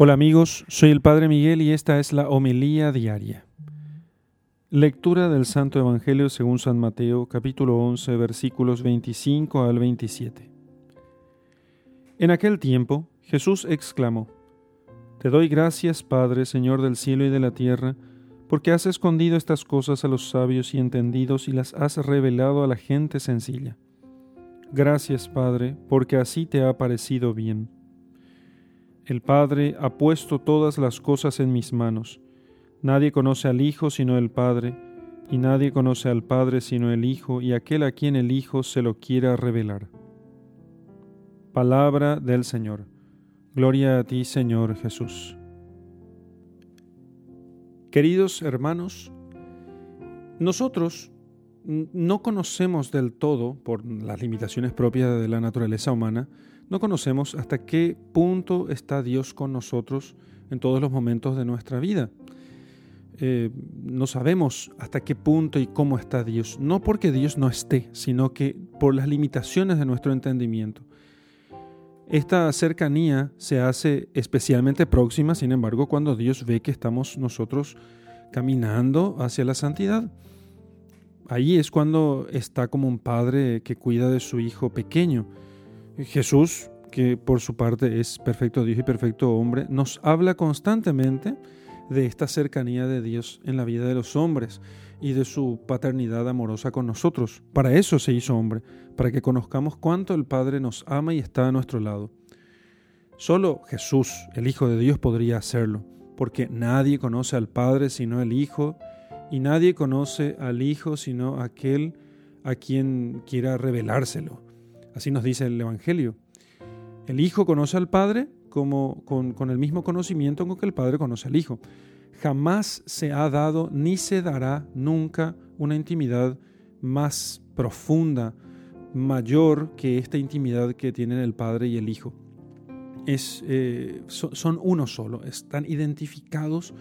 Hola amigos, soy el Padre Miguel y esta es la homilía diaria. Lectura del Santo Evangelio según San Mateo, capítulo 11, versículos 25 al 27. En aquel tiempo Jesús exclamó, Te doy gracias, Padre, Señor del cielo y de la tierra, porque has escondido estas cosas a los sabios y entendidos y las has revelado a la gente sencilla. Gracias, Padre, porque así te ha parecido bien. El Padre ha puesto todas las cosas en mis manos. Nadie conoce al Hijo sino el Padre, y nadie conoce al Padre sino el Hijo, y aquel a quien el Hijo se lo quiera revelar. Palabra del Señor. Gloria a ti, Señor Jesús. Queridos hermanos, nosotros no conocemos del todo, por las limitaciones propias de la naturaleza humana, no conocemos hasta qué punto está Dios con nosotros en todos los momentos de nuestra vida. Eh, no sabemos hasta qué punto y cómo está Dios, no porque Dios no esté, sino que por las limitaciones de nuestro entendimiento. Esta cercanía se hace especialmente próxima, sin embargo, cuando Dios ve que estamos nosotros caminando hacia la santidad. Ahí es cuando está como un padre que cuida de su hijo pequeño Jesús, que por su parte es perfecto Dios y perfecto hombre, nos habla constantemente de esta cercanía de Dios en la vida de los hombres y de su paternidad amorosa con nosotros. Para eso se hizo hombre, para que conozcamos cuánto el Padre nos ama y está a nuestro lado. Solo Jesús, el Hijo de Dios, podría hacerlo, porque nadie conoce al Padre sino el Hijo, y nadie conoce al Hijo sino aquel a quien quiera revelárselo. Así nos dice el Evangelio. El Hijo conoce al Padre como con, el mismo conocimiento con que el Padre conoce al Hijo. Jamás se ha dado ni se dará nunca una intimidad más profunda, mayor que esta intimidad que tienen el Padre y el Hijo. Eh, son uno solo, están identificados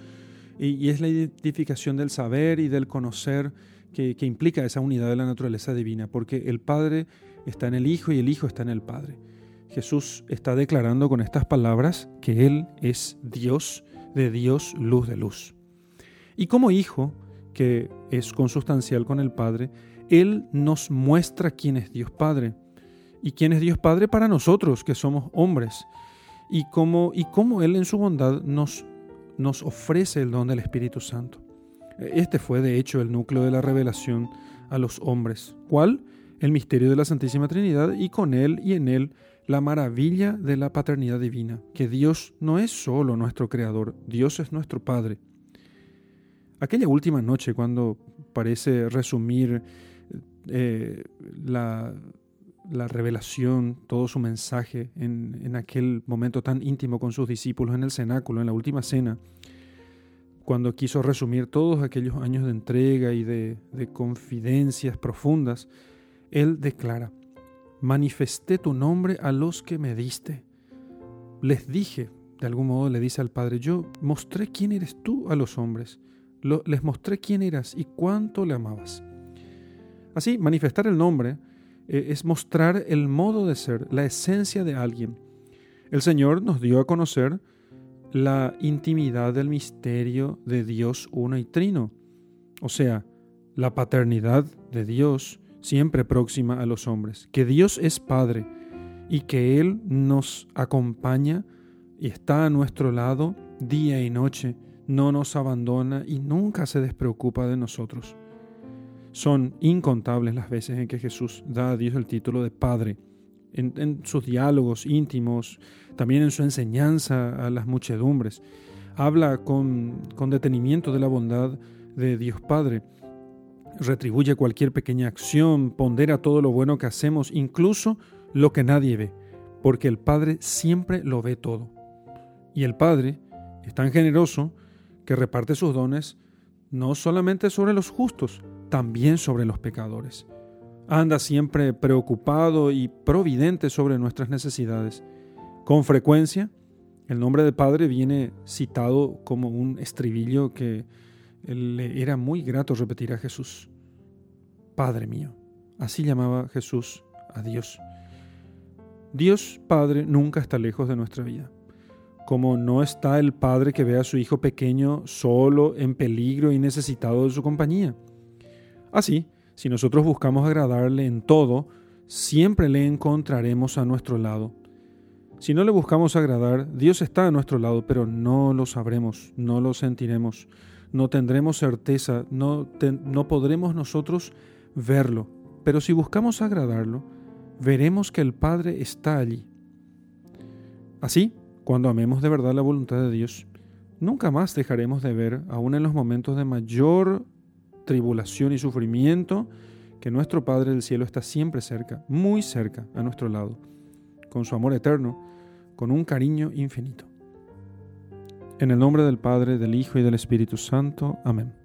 y, es la identificación del saber y del conocer que, implica esa unidad de la naturaleza divina, porque el Padre está en el Hijo y el Hijo está en el Padre. Jesús está declarando con estas palabras que Él es Dios de Dios, luz de luz. Y como Hijo, que es consustancial con el Padre, Él nos muestra quién es Dios Padre. Y quién es Dios Padre para nosotros, que somos hombres. Y cómo, y cómo Él en su bondad nos, nos ofrece el don del Espíritu Santo. Este fue de hecho el núcleo de la revelación a los hombres. ¿Cuál? el misterio de la Santísima Trinidad y con él y en él la maravilla de la paternidad divina, que Dios no es solo nuestro Creador, Dios es nuestro Padre. Aquella última noche, cuando parece resumir eh, la, revelación, todo su mensaje en, en, aquel momento tan íntimo con sus discípulos en el cenáculo, en la última cena, cuando quiso resumir todos aquellos años de entrega y de, de confidencias profundas, él declara, manifesté tu nombre a los que me diste. Les dije, de algún modo le dice al Padre, yo mostré quién eres tú a los hombres, les mostré quién eras y cuánto le amabas. Así, manifestar el nombre eh, es mostrar el modo de ser, la esencia de alguien. El Señor nos dio a conocer la intimidad del misterio de Dios uno y trino, o sea, la paternidad de Dios siempre próxima a los hombres, que Dios es Padre y que Él nos acompaña y está a nuestro lado día y noche, no nos abandona y nunca se despreocupa de nosotros. Son incontables las veces en que Jesús da a Dios el título de Padre, en, sus diálogos íntimos, también en su enseñanza a las muchedumbres. Habla con, con detenimiento de la bondad de Dios Padre retribuye cualquier pequeña acción, pondera todo lo bueno que hacemos, incluso lo que nadie ve, porque el Padre siempre lo ve todo. Y el Padre es tan generoso que reparte sus dones no solamente sobre los justos, también sobre los pecadores. Anda siempre preocupado y providente sobre nuestras necesidades. Con frecuencia, el nombre de Padre viene citado como un estribillo que le era muy grato repetir a Jesús, Padre mío. Así llamaba Jesús a Dios. Dios Padre nunca está lejos de nuestra vida. como no está el padre que ve a su hijo pequeño solo, en peligro y necesitado de su compañía. Así, si nosotros buscamos agradarle en todo, siempre le encontraremos a nuestro lado. Si no le buscamos agradar, Dios está a nuestro lado, pero no lo sabremos, no lo sentiremos, no tendremos certeza, no, no podremos nosotros verlo. Pero si buscamos agradarlo, veremos que el Padre está allí. Así, cuando amemos de verdad la voluntad de Dios, nunca más dejaremos de ver, aun en los momentos de mayor tribulación y sufrimiento, que nuestro Padre del cielo está siempre cerca, muy cerca, a nuestro lado, con su amor eterno, con un cariño infinito. En el nombre del Padre, del Hijo y del Espíritu Santo. Amén.